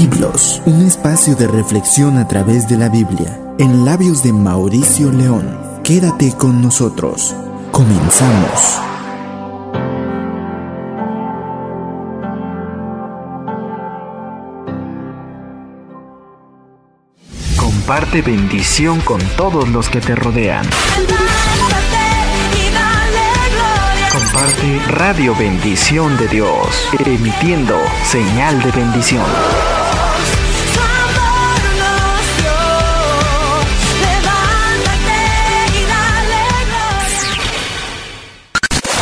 Biblos, un espacio de reflexión a través de la Biblia, en labios de Mauricio León. Quédate con nosotros. Comenzamos. Comparte bendición con todos los que te rodean. Comparte Radio Bendición de Dios, emitiendo señal de bendición.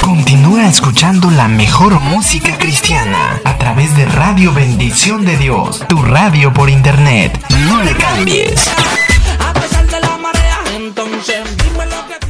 Continúa escuchando la mejor música cristiana a través de Radio Bendición de Dios, tu radio por internet. No le cambies. A pesar de la marea, entonces dime lo que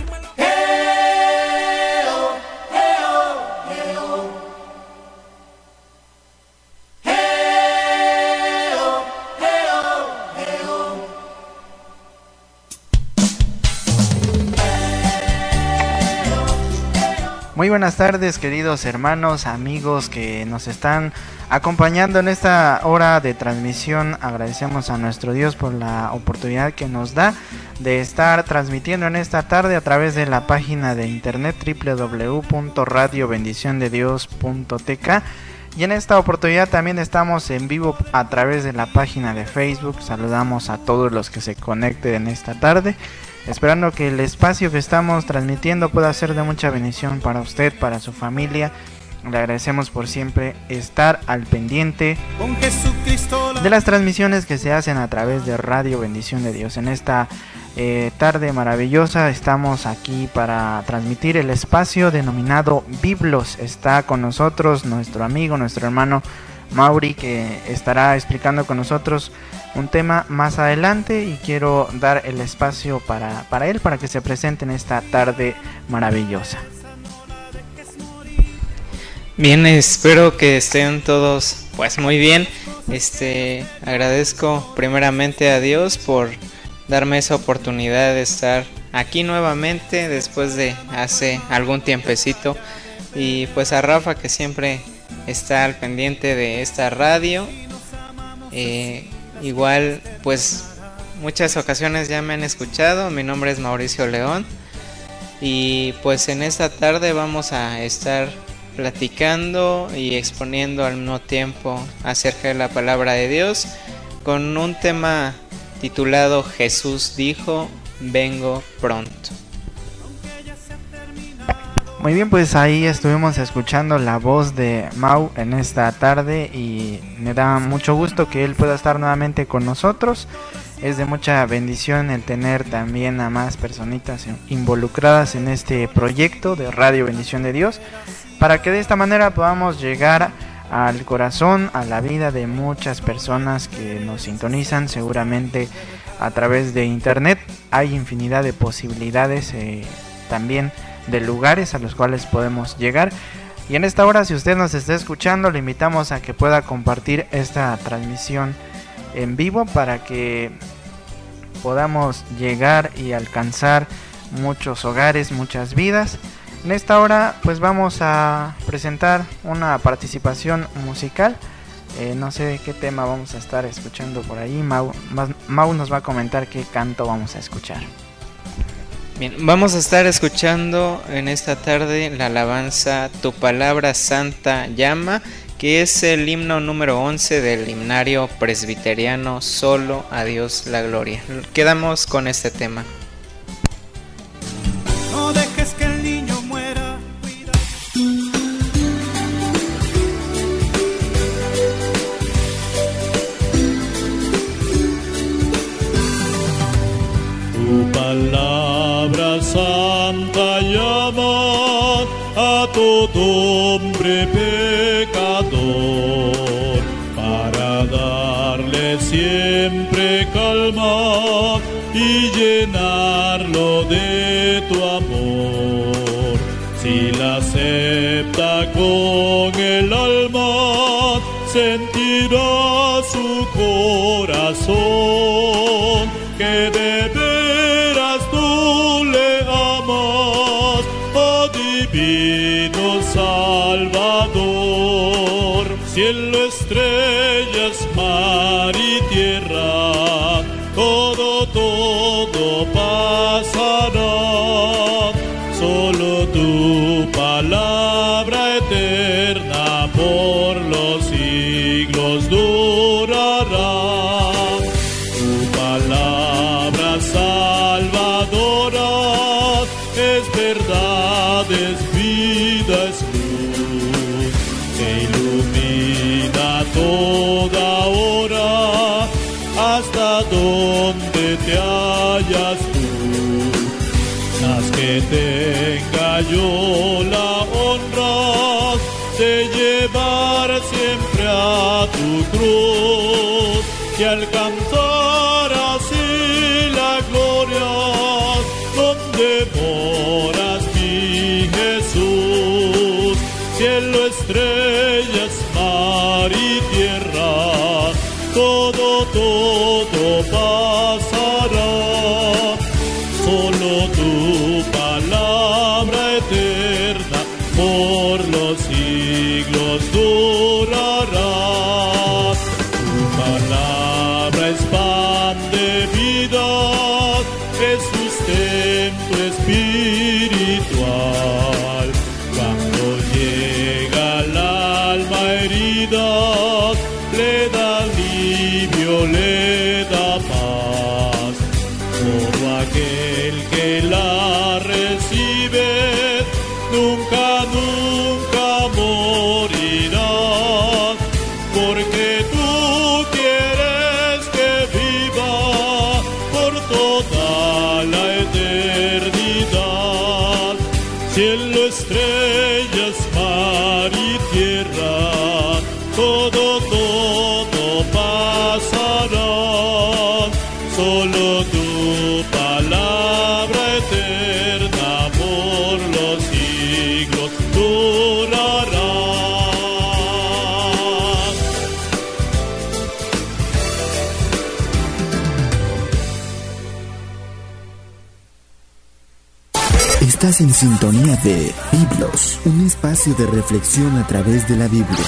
Muy buenas tardes queridos hermanos, amigos que nos están acompañando en esta hora de transmisión. Agradecemos a nuestro Dios por la oportunidad que nos da de estar transmitiendo en esta tarde a través de la página de internet www.radiobendiciondedios.tk. Y en esta oportunidad también estamos en vivo a través de la página de Facebook. Saludamos a todos los que se conecten en esta tarde. Esperando que el espacio que estamos transmitiendo pueda ser de mucha bendición para usted, para su familia. Le agradecemos por siempre estar al pendiente de las transmisiones que se hacen a través de Radio Bendición de Dios. En esta eh, tarde maravillosa estamos aquí para transmitir el espacio denominado Biblos. Está con nosotros nuestro amigo, nuestro hermano Mauri, que estará explicando con nosotros un tema más adelante y quiero dar el espacio para, para él, para que se presente en esta tarde maravillosa. Bien, espero que estén todos pues muy bien. Este agradezco primeramente a Dios por darme esa oportunidad de estar aquí nuevamente después de hace algún tiempecito y pues a Rafa que siempre está al pendiente de esta radio. Eh, igual pues muchas ocasiones ya me han escuchado. Mi nombre es Mauricio León y pues en esta tarde vamos a estar platicando y exponiendo al mismo tiempo acerca de la palabra de Dios con un tema titulado Jesús dijo, vengo pronto. Muy bien, pues ahí estuvimos escuchando la voz de Mau en esta tarde y me da mucho gusto que él pueda estar nuevamente con nosotros. Es de mucha bendición el tener también a más personitas involucradas en este proyecto de Radio Bendición de Dios para que de esta manera podamos llegar al corazón, a la vida de muchas personas que nos sintonizan seguramente a través de internet. Hay infinidad de posibilidades eh, también de lugares a los cuales podemos llegar. Y en esta hora, si usted nos está escuchando, le invitamos a que pueda compartir esta transmisión en vivo para que podamos llegar y alcanzar muchos hogares, muchas vidas. En esta hora, pues vamos a presentar una participación musical. Eh, no sé qué tema vamos a estar escuchando por ahí. Mau, Mau nos va a comentar qué canto vamos a escuchar. Bien, vamos a estar escuchando en esta tarde la alabanza Tu palabra santa llama, que es el himno número 11 del himnario presbiteriano Solo a Dios la gloria. Quedamos con este tema. sempre Respire. Estás en sintonía de Biblos, un espacio de reflexión a través de la Biblia.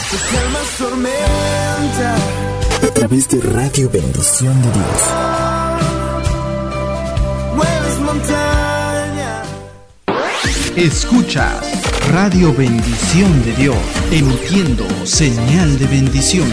A través de Radio Bendición de Dios. Escuchas Radio Bendición de Dios, emitiendo señal de bendición.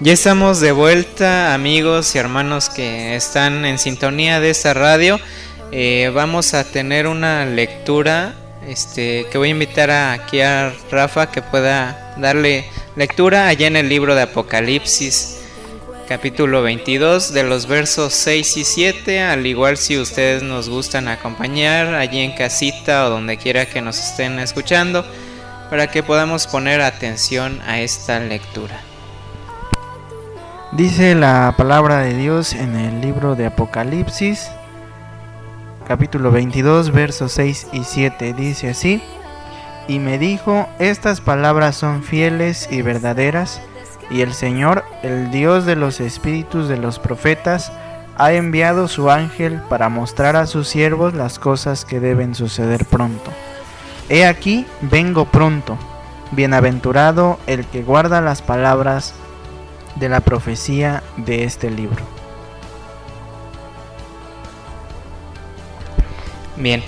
Ya estamos de vuelta, amigos y hermanos que están en sintonía de esta radio. Eh, vamos a tener una lectura, este, que voy a invitar a- aquí a Rafa que pueda darle lectura allá en el libro de Apocalipsis, capítulo 22, de los versos 6 y 7. Al igual si ustedes nos gustan acompañar allí en casita o donde quiera que nos estén escuchando, para que podamos poner atención a esta lectura. Dice la palabra de Dios en el libro de Apocalipsis, capítulo 22, versos 6 y 7. Dice así, y me dijo, estas palabras son fieles y verdaderas, y el Señor, el Dios de los espíritus de los profetas, ha enviado su ángel para mostrar a sus siervos las cosas que deben suceder pronto. He aquí, vengo pronto. Bienaventurado el que guarda las palabras de la profecía de este libro. Bien,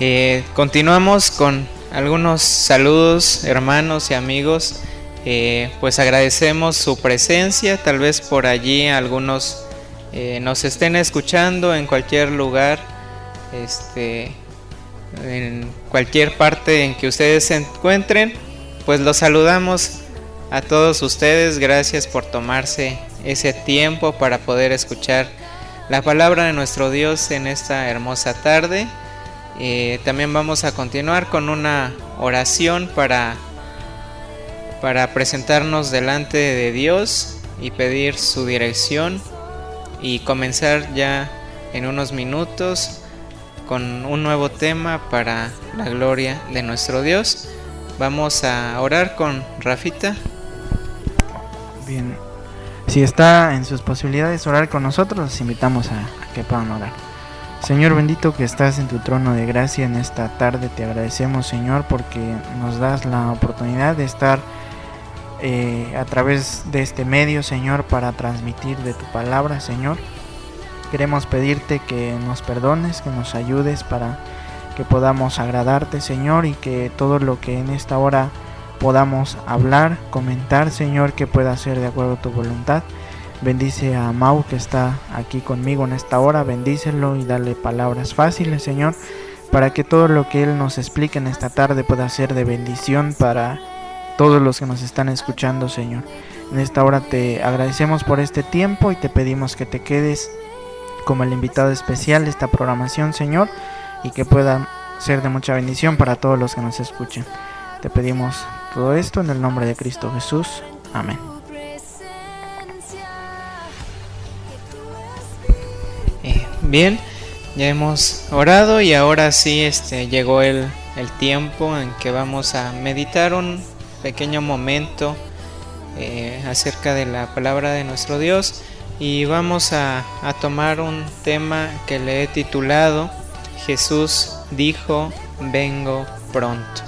eh, continuamos con algunos saludos, hermanos y amigos. Eh, pues agradecemos su presencia, tal vez por allí algunos eh, nos estén escuchando en cualquier lugar, este, en cualquier parte en que ustedes se encuentren. Pues los saludamos a todos ustedes, gracias por tomarse ese tiempo para poder escuchar la palabra de nuestro Dios en esta hermosa tarde. Eh, también vamos a continuar con una oración para, para presentarnos delante de Dios y pedir su dirección y comenzar ya en unos minutos con un nuevo tema para la gloria de nuestro Dios. Vamos a orar con Rafita. Bien, si está en sus posibilidades orar con nosotros, los invitamos a, que puedan orar. Señor bendito que estás en tu trono de gracia en esta tarde, te agradecemos Señor porque nos das la oportunidad de estar eh, a través de este medio Señor para transmitir de tu palabra Señor. Queremos pedirte que nos perdones, que nos ayudes para que podamos agradarte Señor y que todo lo que en esta hora podamos hablar, comentar Señor que pueda ser de acuerdo a tu voluntad. Bendice a Mau que está aquí conmigo en esta hora, bendícelo y dale palabras fáciles, Señor, para que todo lo que Él nos explique en esta tarde pueda ser de bendición para todos los que nos están escuchando, Señor. En esta hora te agradecemos por este tiempo y te pedimos que te quedes como el invitado especial de esta programación, Señor, y que pueda ser de mucha bendición para todos los que nos escuchen. Te pedimos todo esto en el nombre de Cristo Jesús. Amén. Eh, bien, ya hemos orado y ahora sí este, llegó el, el tiempo en que vamos a meditar un pequeño momento eh, acerca de la palabra de nuestro Dios y vamos a, a tomar un tema que le he titulado Jesús dijo, vengo pronto.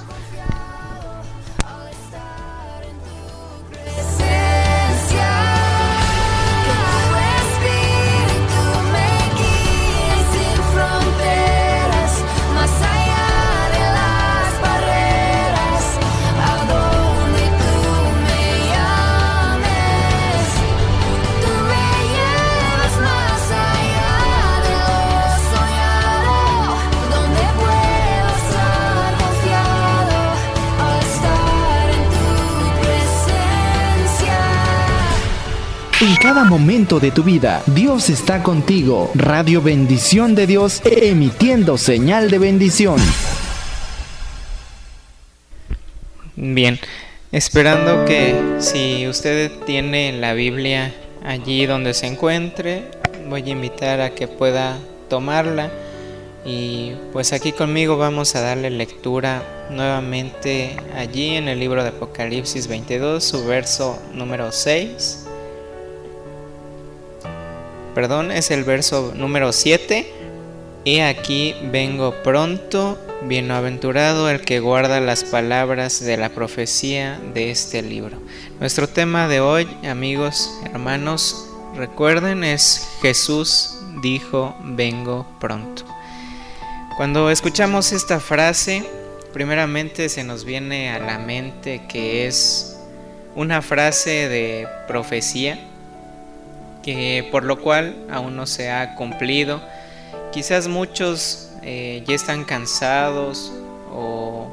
Cada momento de tu vida, Dios está contigo. Radio Bendición de Dios, emitiendo señal de bendición. Bien, esperando que si usted tiene la Biblia allí donde se encuentre, voy a invitar a que pueda tomarla y pues aquí conmigo vamos a darle lectura nuevamente allí en el libro de Apocalipsis 22, su verso número 6. Perdón, es el verso número 7. Y aquí vengo pronto, bienaventurado el que guarda las palabras de la profecía de este libro. Nuestro tema de hoy, amigos, hermanos, recuerden es Jesús dijo, vengo pronto. Cuando escuchamos esta frase, primeramente se nos viene a la mente que es una frase de profecía, que por lo cual aún no se ha cumplido. Quizás muchos eh, ya están cansados o,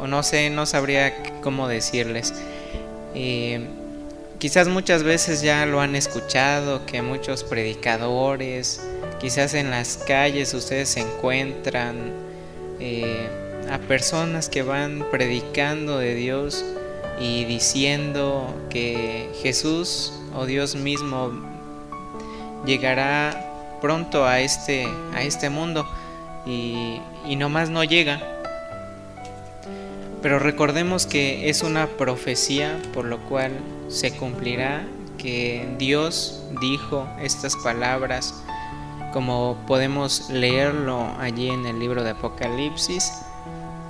o no sé, no sabría cómo decirles. Eh, quizás muchas veces ya lo han escuchado, que muchos predicadores, quizás en las calles ustedes se encuentran eh, a personas que van predicando de Dios y diciendo que Jesús o Dios mismo llegará pronto a este, a este mundo y, y nomás no llega. Pero recordemos que es una profecía por lo cual se cumplirá que Dios dijo estas palabras como podemos leerlo allí en el libro de Apocalipsis.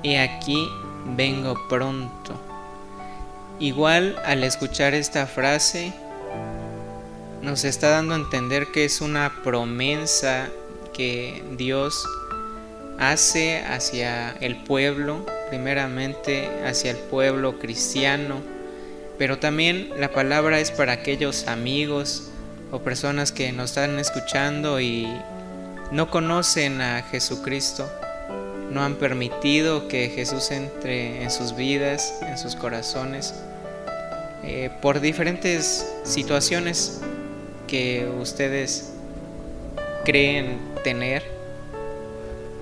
Y aquí vengo pronto. Igual al escuchar esta frase nos está dando a entender que es una promesa que Dios hace hacia el pueblo, primeramente hacia el pueblo cristiano, pero también la palabra es para aquellos amigos o personas que nos están escuchando y no conocen a Jesucristo, no han permitido que Jesús entre en sus vidas, en sus corazones, eh, por diferentes situaciones que ustedes creen tener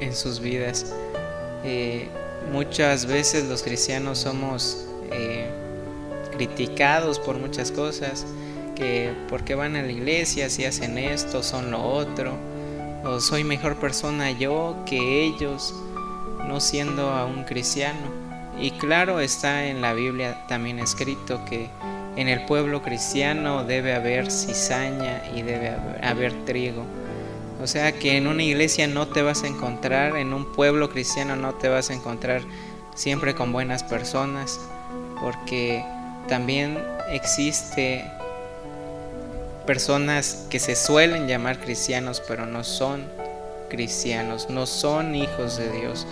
en sus vidas. Eh, muchas veces los cristianos somos eh, criticados por muchas cosas, que porque van a la iglesia, si hacen esto, son lo otro, o soy mejor persona yo que ellos, no siendo aún cristiano. Y claro, está en la Biblia también escrito que en el pueblo cristiano debe haber cizaña y debe haber, haber trigo. O sea que en una iglesia no te vas a encontrar, en un pueblo cristiano no te vas a encontrar siempre con buenas personas, porque también existe personas que se suelen llamar cristianos, pero no son cristianos, no son hijos de Dios.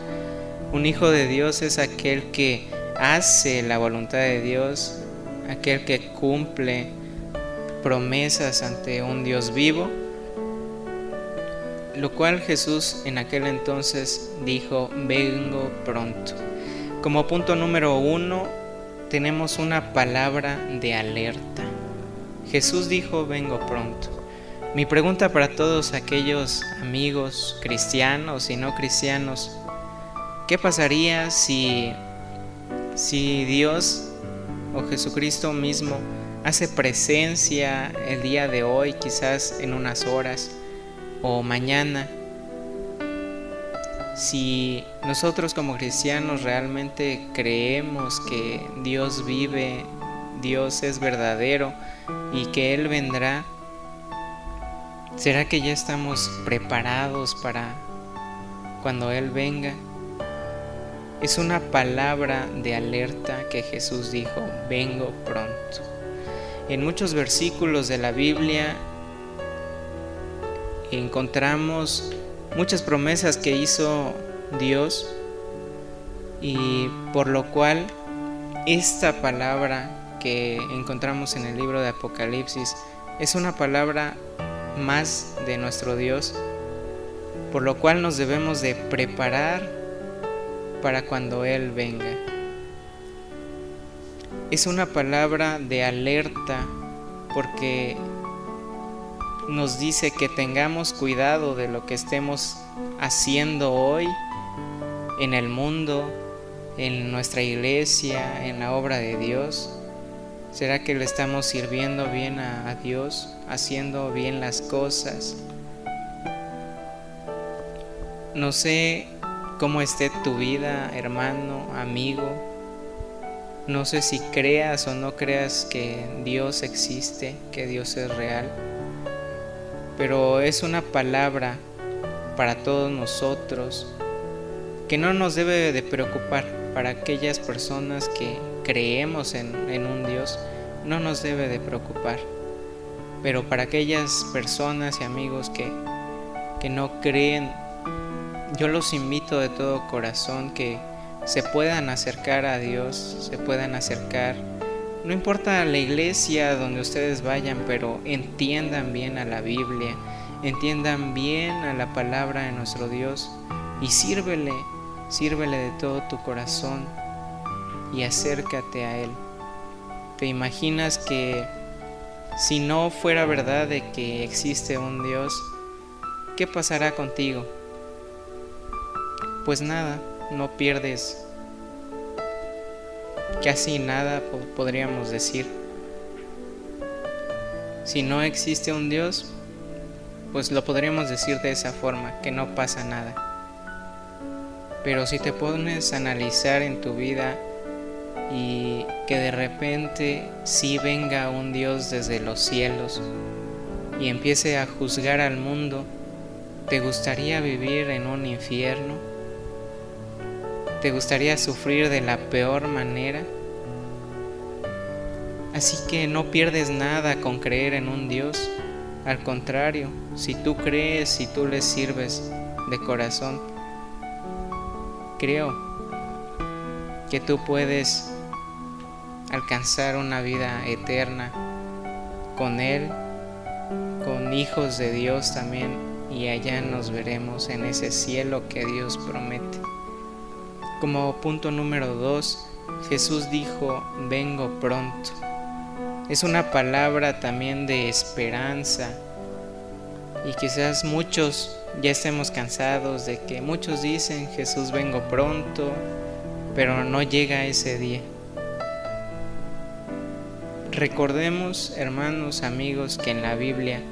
Un hijo de Dios es aquel que hace la voluntad de Dios, aquel que cumple promesas ante un Dios vivo, lo cual Jesús en aquel entonces dijo, vengo pronto. Como punto número uno, tenemos una palabra de alerta. Jesús dijo, vengo pronto. Mi pregunta para todos aquellos amigos cristianos y no cristianos, ¿qué pasaría si, si Dios o Jesucristo mismo hace presencia el día de hoy, quizás en unas horas o mañana? Si nosotros como cristianos realmente creemos que Dios vive, Dios es verdadero y que Él vendrá, ¿será que ya estamos preparados para cuando Él venga? Es una palabra de alerta que Jesús dijo, vengo pronto. En muchos versículos de la Biblia encontramos muchas promesas que hizo Dios y por lo cual esta palabra que encontramos en el libro de Apocalipsis es una palabra más de nuestro Dios, por lo cual nos debemos de preparar para cuando Él venga. Es una palabra de alerta porque nos dice que tengamos cuidado de lo que estemos haciendo hoy en el mundo, en nuestra iglesia, en la obra de Dios. ¿Será que le estamos sirviendo bien a, Dios, haciendo bien las cosas? No sé cómo esté tu vida, hermano, amigo. No sé si creas o no creas que Dios existe, que Dios es real pero es una palabra para todos nosotros que no nos debe de preocupar para aquellas personas que creemos en, un Dios, no nos debe de preocupar. Pero para aquellas personas y amigos que, que no creen, yo los invito de todo corazón que se puedan acercar a Dios, se puedan acercar no importa la iglesia donde ustedes vayan, pero entiendan bien a la Biblia, entiendan bien a la palabra de nuestro Dios y sírvele, sírvele de todo tu corazón y acércate a Él. ¿Te imaginas que si no fuera verdad de que existe un Dios, qué pasará contigo? Pues nada, no pierdes casi nada podríamos decir. Si no existe un Dios, pues lo podríamos decir de esa forma, que no pasa nada. Pero si te pones a analizar en tu vida y que de repente sí venga un Dios desde los cielos y empiece a juzgar al mundo, ¿te gustaría vivir en un infierno? ¿Te gustaría sufrir de la peor manera? Así que no pierdes nada con creer en un Dios. Al contrario, si tú crees y tú le sirves de corazón, creo que tú puedes alcanzar una vida eterna con Él, con hijos de Dios también, y allá nos veremos en ese cielo que Dios promete. Como punto número dos, Jesús dijo, vengo pronto. Es una palabra también de esperanza. Y quizás muchos ya estemos cansados de que muchos dicen, Jesús vengo pronto, pero no llega ese día. Recordemos, hermanos, amigos, que en la Biblia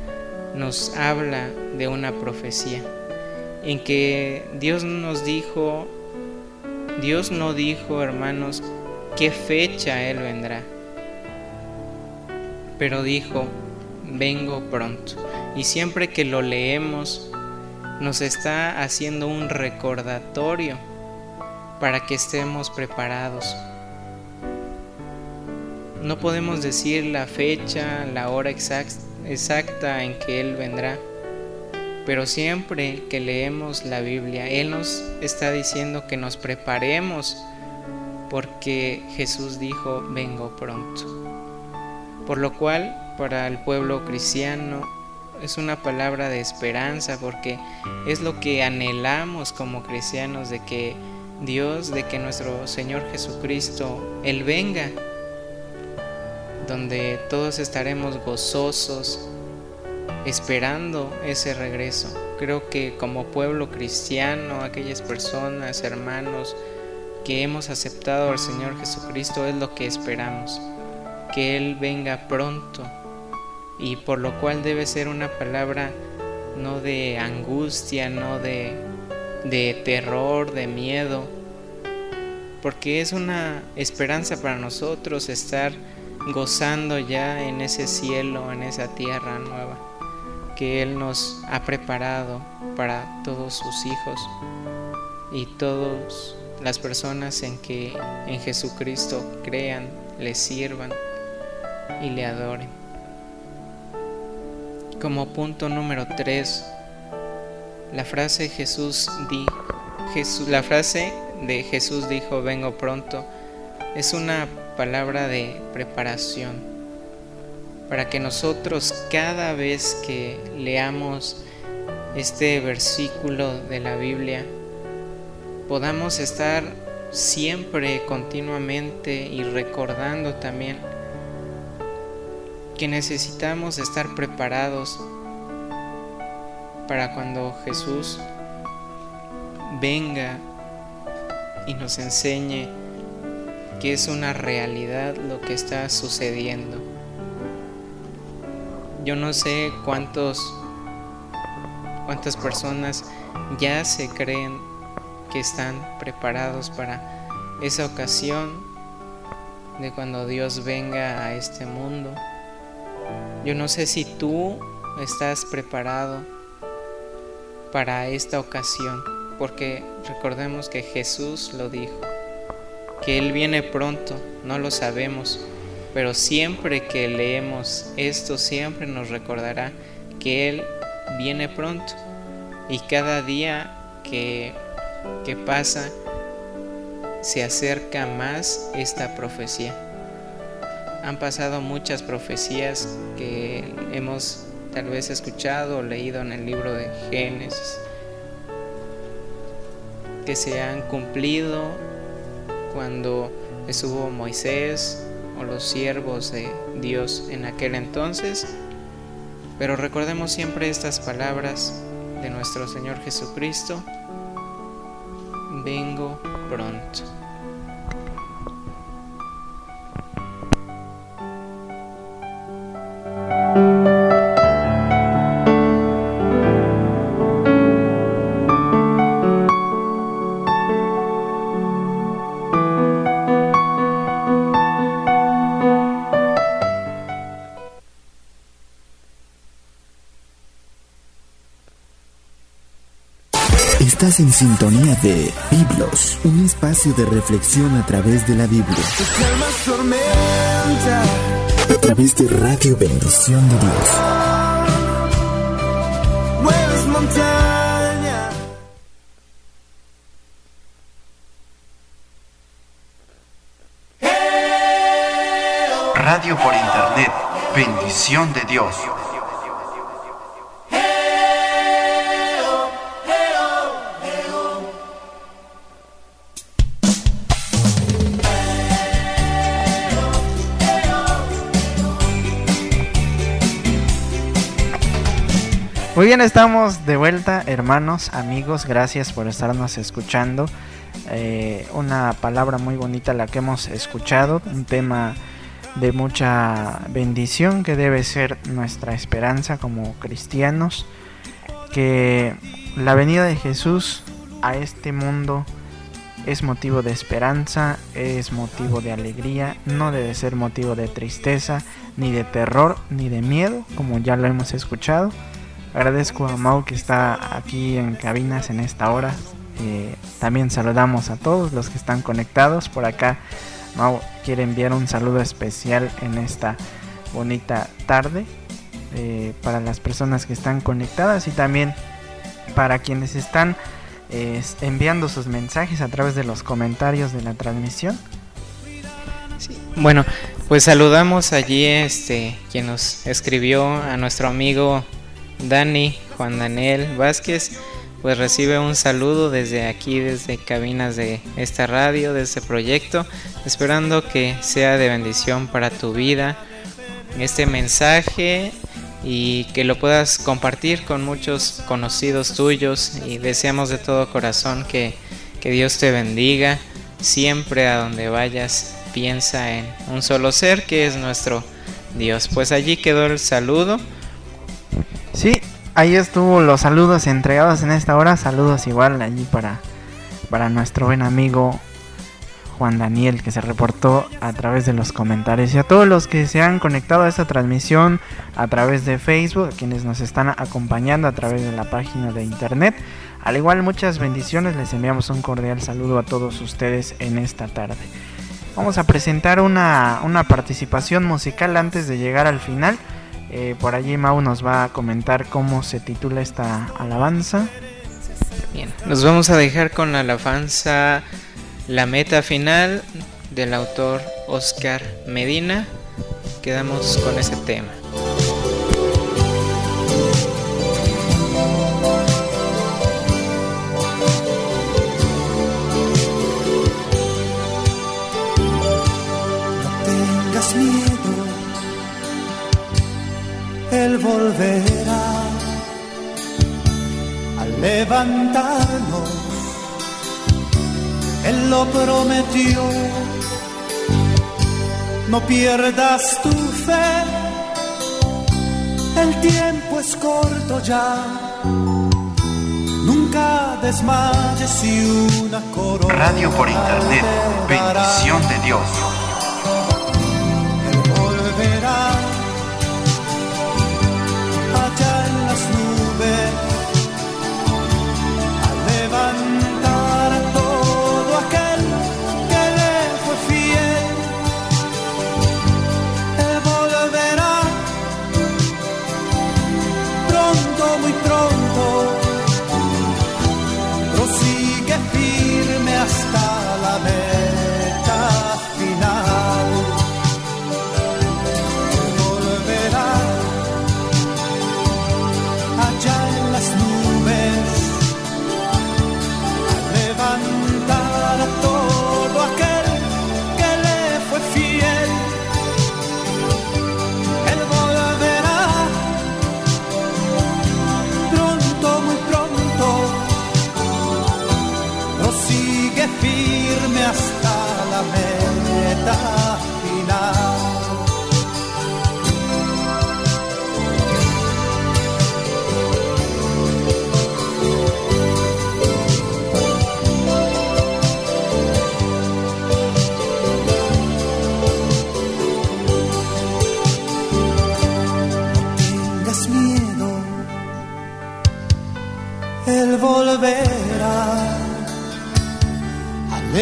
nos habla de una profecía, en que Dios nos dijo, Dios no dijo, hermanos, qué fecha Él vendrá, pero dijo, vengo pronto. Y siempre que lo leemos, nos está haciendo un recordatorio para que estemos preparados. No podemos decir la fecha, la hora exact- exacta en que Él vendrá, pero siempre que leemos la Biblia, Él nos está diciendo que nos preparemos porque Jesús dijo, vengo pronto. Por lo cual, para el pueblo cristiano, es una palabra de esperanza porque es lo que anhelamos como cristianos de que Dios, de que nuestro Señor Jesucristo, Él venga, donde todos estaremos gozosos esperando ese regreso. Creo que como pueblo cristiano, aquellas personas, hermanos que hemos aceptado al Señor Jesucristo es lo que esperamos, que Él venga pronto y por lo cual debe ser una palabra no de angustia, no de, de terror, de miedo, porque es una esperanza para nosotros estar gozando ya en ese cielo, en esa tierra nueva que Él nos ha preparado para todos sus hijos y todas las personas en que en Jesucristo crean, le sirvan y le adoren. Como punto número 3, la frase Jesús di, Jesús, la frase de Jesús dijo vengo pronto es una palabra de preparación para que nosotros cada vez que leamos este versículo de la Biblia podamos estar siempre continuamente y recordando también que necesitamos estar preparados para cuando Jesús venga y nos enseñe que es una realidad lo que está sucediendo. Yo no sé cuántos cuántas personas ya se creen que están preparados para esa ocasión de cuando Dios venga a este mundo. Yo no sé si tú estás preparado para esta ocasión, porque recordemos que Jesús lo dijo, que Él viene pronto, no lo sabemos, pero siempre que leemos esto, siempre nos recordará que Él viene pronto y cada día que, que pasa se acerca más esta profecía. Han pasado muchas profecías que hemos tal vez escuchado o leído en el libro de Génesis que se han cumplido cuando estuvo Moisés o los siervos de Dios en aquel entonces. Pero recordemos siempre estas palabras de nuestro Señor Jesucristo. Vengo pronto. En sintonía de Biblos, un espacio de reflexión a través de la Biblia. A través de Radio Bendición de Dios. Radio por Internet. Bendición de Dios. Muy bien, estamos de vuelta, hermanos, amigos, gracias por estarnos escuchando. Eh, una palabra muy bonita la que hemos escuchado, un tema de mucha bendición que debe ser nuestra esperanza como cristianos, que la venida de Jesús a este mundo es motivo de esperanza, es motivo de alegría, no debe ser motivo de tristeza, ni de terror, ni de miedo, como ya lo hemos escuchado. Agradezco a Mau que está aquí en cabinas en esta hora. Eh, también saludamos a todos los que están conectados por acá. Mau quiere enviar un saludo especial en esta bonita tarde eh, para las personas que están conectadas y también para quienes están enviando sus mensajes a través de los comentarios de la transmisión. Bueno, pues saludamos allí este quien nos escribió a nuestro amigo Dani Juan Daniel Vázquez. Pues recibe un saludo desde aquí, desde cabinas de esta radio, de este proyecto, esperando que sea de bendición para tu vida este mensaje y que lo puedas compartir con muchos conocidos tuyos. Y deseamos de todo corazón que, que Dios te bendiga siempre a donde vayas. Piensa en un solo ser que es nuestro Dios. Pues allí quedó el saludo Sí, ahí estuvo los saludos entregados en esta hora. Saludos igual allí para, para nuestro buen amigo Juan Daniel que se reportó a través de los comentarios. Y a todos los que se han conectado a esta transmisión a través de Facebook, a quienes nos están acompañando a través de la página de internet. Al igual muchas bendiciones, les enviamos un cordial saludo a todos ustedes en esta tarde. Vamos a presentar una, una participación musical antes de llegar al final. Eh, por allí Mau nos va a comentar cómo se titula esta alabanza. Bien, nos vamos a dejar con la alabanza La meta final del autor Oscar Medina. Quedamos con ese tema. Él volverá a levantarnos. Él lo prometió. No pierdas tu fe, el tiempo es corto ya. Nunca desmayes si una corona. Radio por internet, bendición de Dios.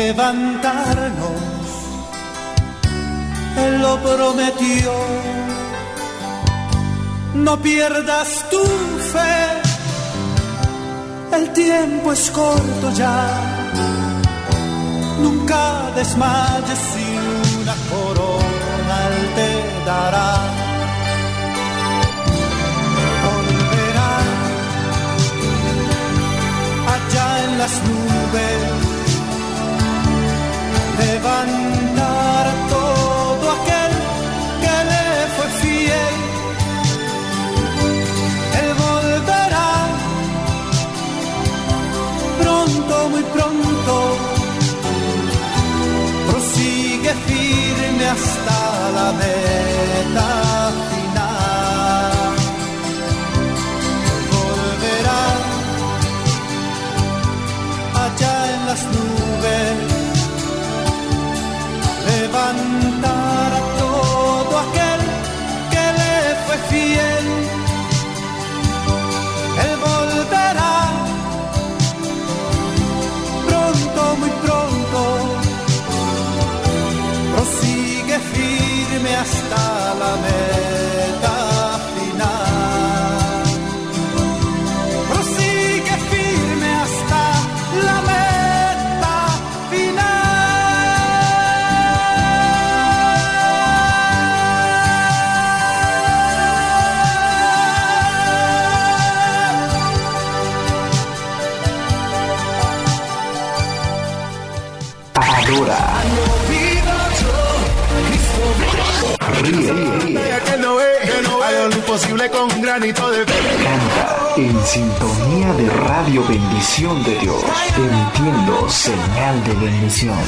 Levantarnos, Él lo prometió. No pierdas tu fe, el tiempo es corto ya. Nunca desmayes hasta hasta la meta con un granito de Canta en sintonía de Radio Bendición de Dios, emitiendo señal de bendición.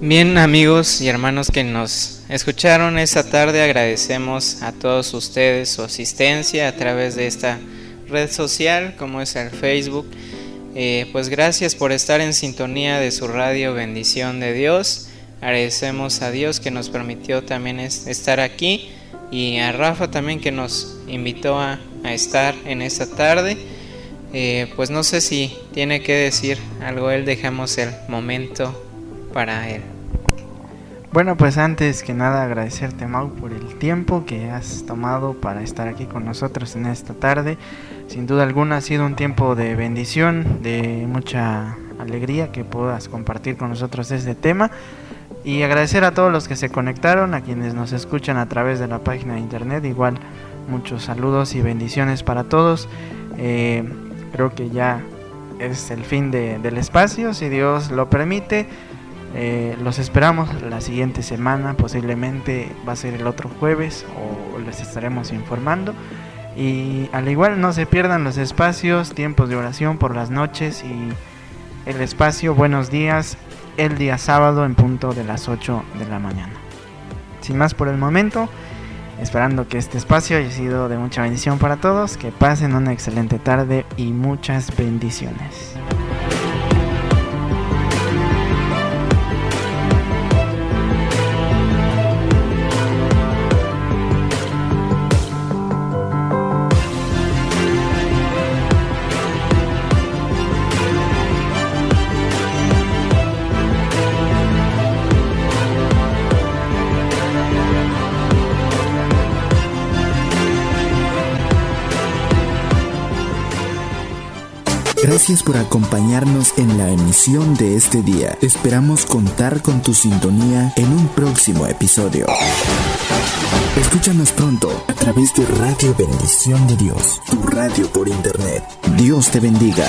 Bien amigos y hermanos que nos escucharon esta tarde, agradecemos a todos ustedes su asistencia a través de esta red social como es el Facebook. Eh, pues gracias por estar en sintonía de su radio Bendición de Dios. Agradecemos a Dios que nos permitió también es- estar aquí y a Rafa también que nos invitó a, a estar en esta tarde. Eh, pues no sé si tiene que decir algo él, dejamos el momento para él. Bueno, pues antes que nada agradecerte Mau por el tiempo que has tomado para estar aquí con nosotros en esta tarde. Sin duda alguna ha sido un tiempo de bendición, de mucha alegría que puedas compartir con nosotros este tema. Y agradecer a todos los que se conectaron, a quienes nos escuchan a través de la página de internet. Igual muchos saludos y bendiciones para todos. Eh, creo que ya es el fin de- del espacio, si Dios lo permite. Eh, los esperamos la siguiente semana, posiblemente va a ser el otro jueves o les estaremos informando. Y al igual no se pierdan los espacios, tiempos de oración por las noches y el espacio Buenos días el día sábado en punto de las 8 de la mañana. Sin más por el momento, esperando que este espacio haya sido de mucha bendición para todos, que pasen una excelente tarde y muchas bendiciones. Gracias por acompañarnos en la emisión de este día. Esperamos contar con tu sintonía en un próximo episodio. Escúchanos pronto a través de Radio Bendición de Dios, tu radio por internet. Dios te bendiga.